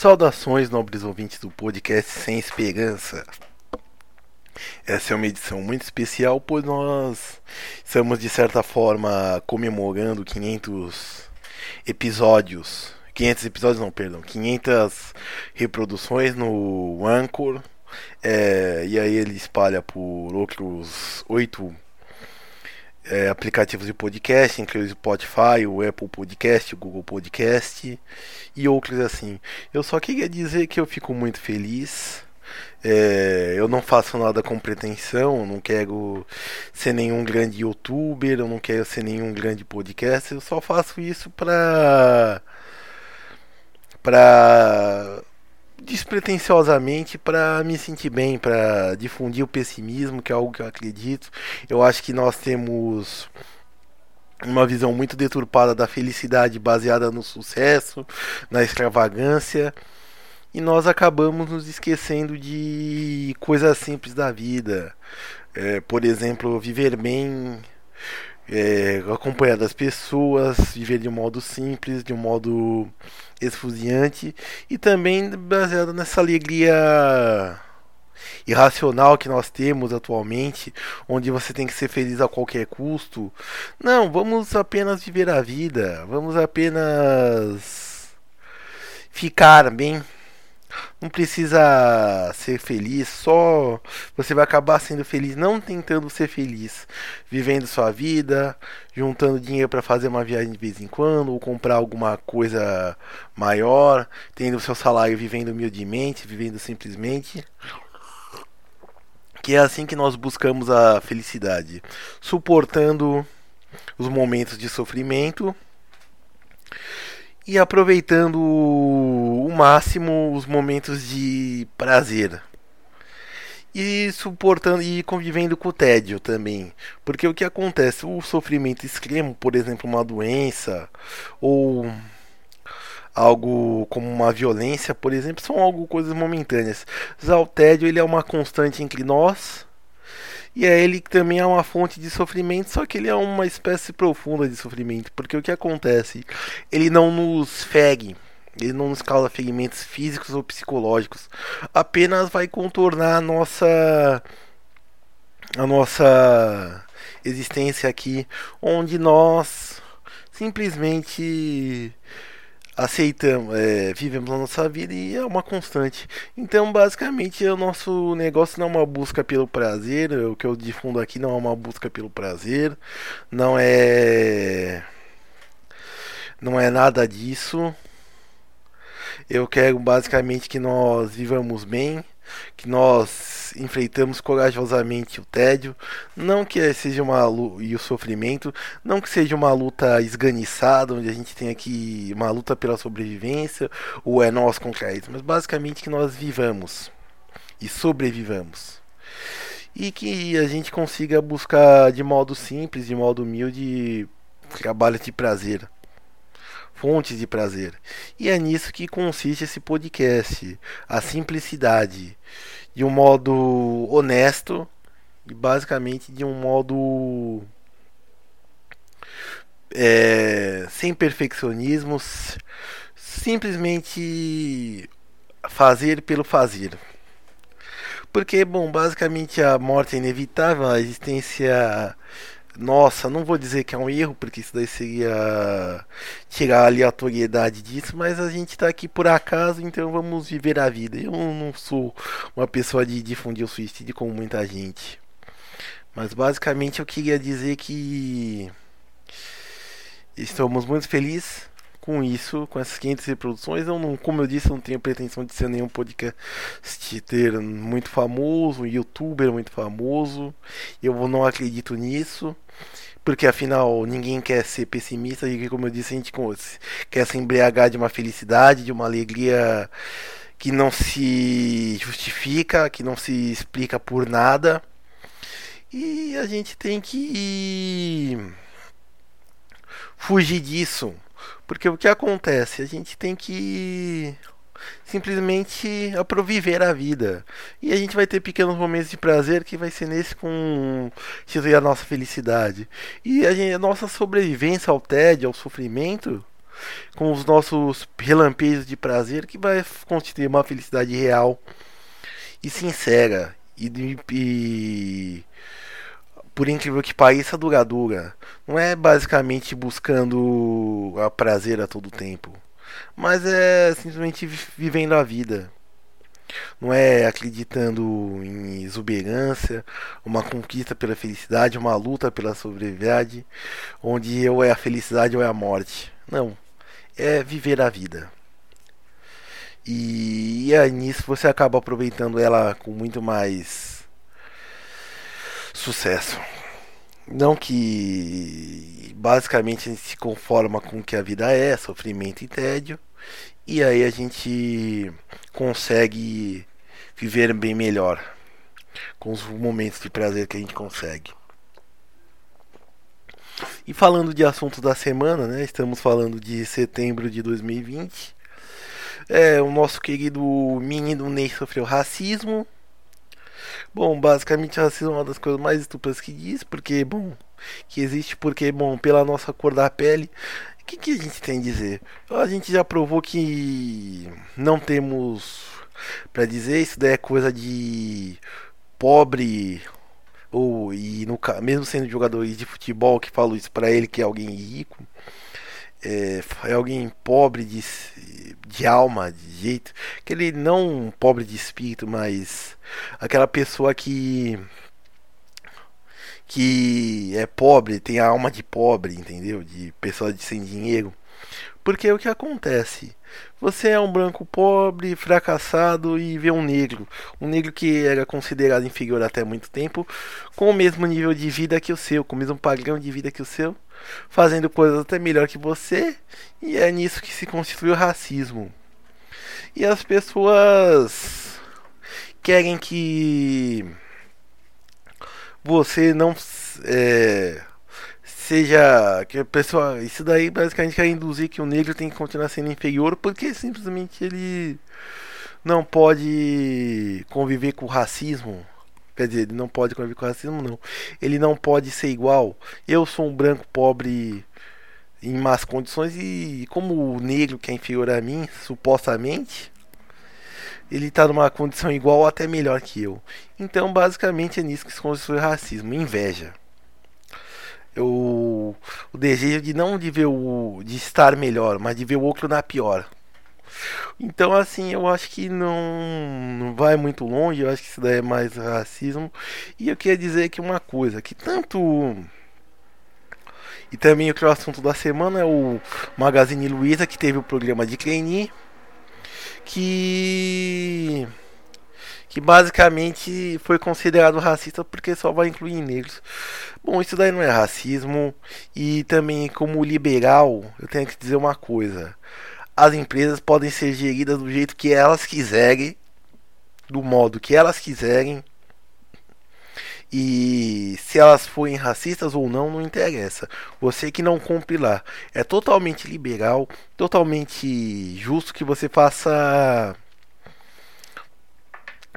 Saudações, nobres ouvintes do podcast Sem Esperança. Essa é uma edição muito especial, pois nós estamos, de certa forma, comemorando 500 episódios. 500 episódios, não, perdão, 500 reproduções no Anchor. É, e aí ele espalha por outros oito é, aplicativos de podcast, incluindo o Spotify, o Apple Podcast, o Google Podcast e outros assim. Eu só queria dizer que eu fico muito feliz. É, eu não faço nada com pretensão, não quero ser nenhum grande youtuber, eu não quero ser nenhum grande podcast, eu só faço isso pra. pra despretensiosamente para me sentir bem, para difundir o pessimismo, que é algo que eu acredito. Eu acho que nós temos uma visão muito deturpada da felicidade baseada no sucesso, na extravagância, e nós acabamos nos esquecendo de coisas simples da vida. É, por exemplo, viver bem, é, acompanhar das pessoas, viver de um modo simples, de um modo esfuziante e também baseado nessa alegria irracional que nós temos atualmente, onde você tem que ser feliz a qualquer custo. Não, vamos apenas viver a vida, vamos apenas ficar bem não precisa ser feliz, só você vai acabar sendo feliz não tentando ser feliz, vivendo sua vida, juntando dinheiro para fazer uma viagem de vez em quando, ou comprar alguma coisa maior, tendo seu salário vivendo humildemente, vivendo simplesmente. Que é assim que nós buscamos a felicidade, suportando os momentos de sofrimento e aproveitando o máximo os momentos de prazer. E suportando e convivendo com o tédio também. Porque o que acontece? O sofrimento extremo, por exemplo, uma doença ou algo como uma violência, por exemplo, são algo coisas momentâneas. Já o tédio ele é uma constante entre nós e é ele que também é uma fonte de sofrimento, só que ele é uma espécie profunda de sofrimento, porque o que acontece? Ele não nos fere, ele não nos causa ferimentos físicos ou psicológicos, apenas vai contornar a nossa a nossa existência aqui, onde nós simplesmente aceitamos, é, vivemos a nossa vida e é uma constante. Então, basicamente, o nosso negócio não é uma busca pelo prazer, o que eu difundo aqui não é uma busca pelo prazer, não é não é nada disso. Eu quero basicamente que nós vivamos bem, que nós enfrentamos corajosamente o tédio, não que seja uma e o sofrimento, não que seja uma luta esganiçada, onde a gente tem aqui uma luta pela sobrevivência, ou é nós contra eles, mas basicamente que nós vivamos e sobrevivamos. E que a gente consiga buscar de modo simples, de modo humilde, trabalho de prazer fontes de prazer. E é nisso que consiste esse podcast, a simplicidade, de um modo honesto e basicamente de um modo é, sem perfeccionismos, simplesmente fazer pelo fazer. Porque, bom, basicamente a morte é inevitável, a existência nossa, não vou dizer que é um erro, porque isso daí seria tirar a aleatoriedade disso, mas a gente tá aqui por acaso, então vamos viver a vida. Eu não sou uma pessoa de difundir o suicídio como muita gente. Mas basicamente eu queria dizer que estamos muito felizes com isso, com essas 500 reproduções. Eu não, como eu disse, eu não tenho pretensão de ser nenhum podcast ter muito famoso, um youtuber muito famoso. Eu não acredito nisso. Porque afinal ninguém quer ser pessimista e como eu disse, a gente quer se embriagar de uma felicidade, de uma alegria que não se justifica, que não se explica por nada. E a gente tem que fugir disso. Porque o que acontece? A gente tem que simplesmente aproviver a vida. E a gente vai ter pequenos momentos de prazer que vai ser nesse com a nossa felicidade. E a, gente, a nossa sobrevivência ao tédio, ao sofrimento, com os nossos relampejos de prazer que vai constituir uma felicidade real e sincera e, e por incrível que pareça duradoura. Não é basicamente buscando a prazer a todo tempo, mas é simplesmente vivendo a vida. Não é acreditando em exuberância, uma conquista pela felicidade, uma luta pela sobriedade, onde ou é a felicidade ou é a morte. Não. É viver a vida. E, e aí nisso você acaba aproveitando ela com muito mais sucesso. Não que basicamente a gente se conforma com o que a vida é, sofrimento e tédio. E aí a gente consegue viver bem melhor com os momentos de prazer que a gente consegue. E falando de assuntos da semana, né? Estamos falando de setembro de 2020. É, o nosso querido menino Ney sofreu racismo. Bom, basicamente racismo é uma das coisas mais estúpidas que diz, porque, bom, que existe porque, bom, pela nossa cor da pele, o que, que a gente tem a dizer? A gente já provou que não temos para dizer, isso daí é coisa de pobre ou e no mesmo sendo jogador de futebol que falo isso para ele que é alguém rico é, é, alguém pobre de, de alma de jeito que ele não pobre de espírito mas aquela pessoa que que é pobre tem a alma de pobre entendeu? De pessoa de sem dinheiro porque é o que acontece você é um branco pobre, fracassado e vê um negro, um negro que era considerado inferior até muito tempo, com o mesmo nível de vida que o seu, com o mesmo padrão de vida que o seu, fazendo coisas até melhor que você, e é nisso que se constitui o racismo. E as pessoas querem que você não é, seja que pessoa isso daí basicamente quer induzir que o negro tem que continuar sendo inferior porque simplesmente ele não pode conviver com o racismo. Quer dizer ele não pode conviver com o racismo não. Ele não pode ser igual. Eu sou um branco pobre em más condições e como o negro que é inferior a mim supostamente ele está numa condição igual ou até melhor que eu. Então basicamente é nisso que se constitui racismo inveja eu, o desejo de não de ver o de estar melhor, mas de ver o outro na pior. Então assim, eu acho que não, não vai muito longe, eu acho que isso daí é mais racismo. E eu queria dizer aqui uma coisa, que tanto e também o assunto da semana é o Magazine Luiza que teve o programa de trainee que que basicamente foi considerado racista porque só vai incluir negros. Bom, isso daí não é racismo e também como liberal, eu tenho que dizer uma coisa. As empresas podem ser geridas do jeito que elas quiserem, do modo que elas quiserem. E se elas forem racistas ou não, não interessa. Você que não cumpre lá. É totalmente liberal, totalmente justo que você faça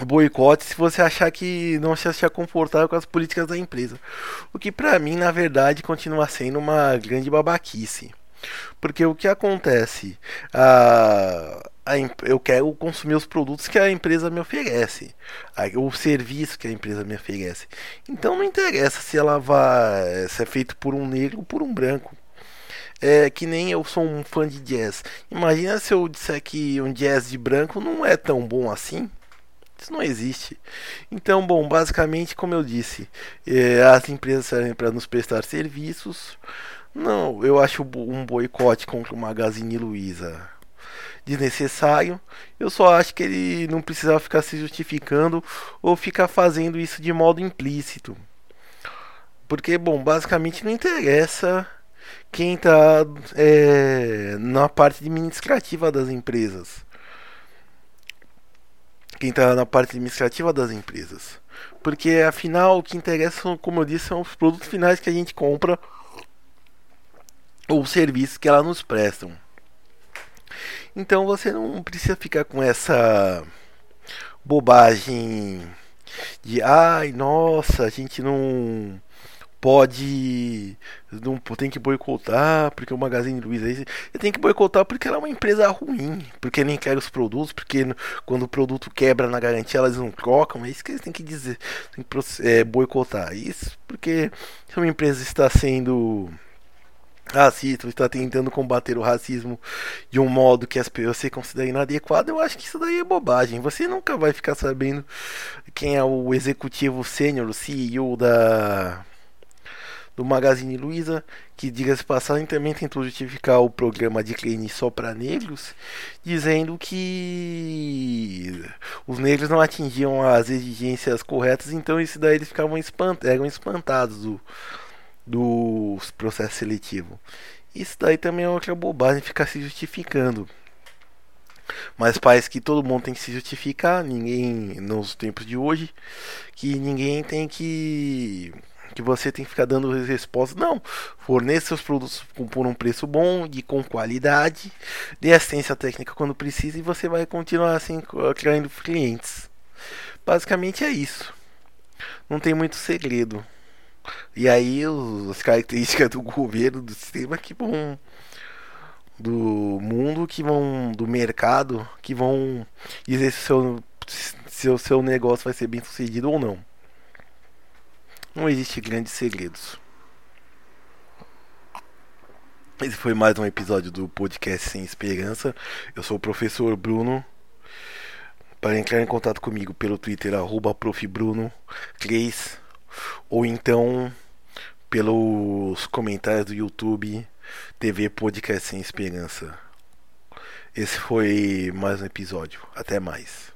boicote se você achar que não se achar confortável com as políticas da empresa. O que para mim, na verdade, continua sendo uma grande babaquice. Porque o que acontece? A, a, eu quero consumir os produtos que a empresa me oferece, a, o serviço que a empresa me oferece. Então não interessa se ela vai se é feito por um negro ou por um branco. É que nem eu sou um fã de jazz. Imagina se eu disser que um jazz de branco não é tão bom assim. Isso não existe. Então, bom, basicamente, como eu disse, é, as empresas servem para nos prestar serviços. Não, eu acho um boicote contra o Magazine Luiza desnecessário. Eu só acho que ele não precisava ficar se justificando ou ficar fazendo isso de modo implícito. Porque, bom, basicamente não interessa quem está é, na parte administrativa das empresas quem está na parte administrativa das empresas. Porque afinal o que interessa, como eu disse, são os produtos finais que a gente compra ou os serviços que elas nos prestam. Então você não precisa ficar com essa bobagem de ai nossa, a gente não pode não tem que boicotar porque o Magazine Luiza aí tem que boicotar porque ela é uma empresa ruim, porque nem quer os produtos, porque quando o produto quebra na garantia elas não trocam, é isso que eles têm que dizer, tem que é, boicotar. Isso porque se uma empresa está sendo racista, está tentando combater o racismo de um modo que as pessoas se considerem inadequado, eu acho que isso daí é bobagem. Você nunca vai ficar sabendo quem é o executivo sênior, o CEO da do Magazine Luiza, que diga-se passagem também tentou justificar o programa de Klein só para negros, dizendo que os negros não atingiam as exigências corretas, então isso daí eles ficavam espant eram espantados do, do processo seletivo. Isso daí também é outra bobagem ficar se justificando. Mas parece que todo mundo tem que se justificar, ninguém nos tempos de hoje, que ninguém tem que que você tem que ficar dando respostas. Não, forneça seus produtos por um preço bom e com qualidade, dê assistência técnica quando precisa e você vai continuar assim criando clientes. Basicamente é isso. Não tem muito segredo. E aí as características do governo, do sistema que vão do mundo que vão do mercado que vão dizer se o seu, se o seu negócio vai ser bem sucedido ou não. Não existe grandes segredos. Esse foi mais um episódio do podcast Sem Esperança. Eu sou o professor Bruno. Para entrar em contato comigo pelo Twitter, arroba profbruno3 ou então pelos comentários do YouTube TV Podcast Sem Esperança. Esse foi mais um episódio. Até mais.